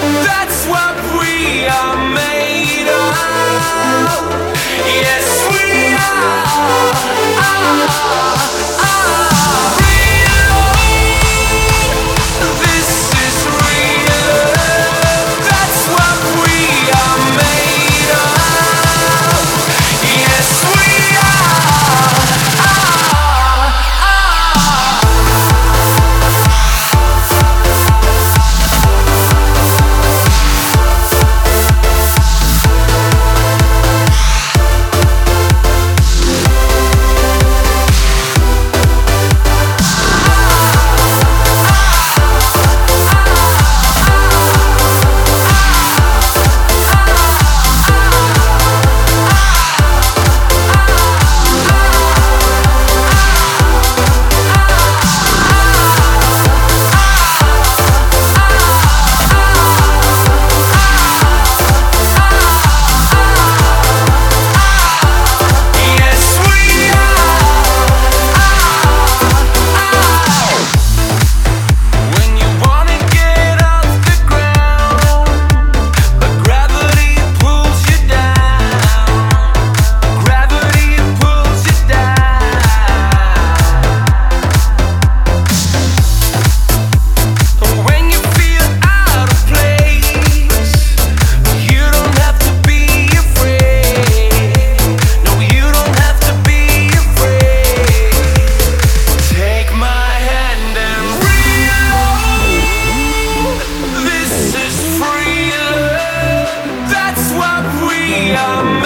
That's what we are. I'm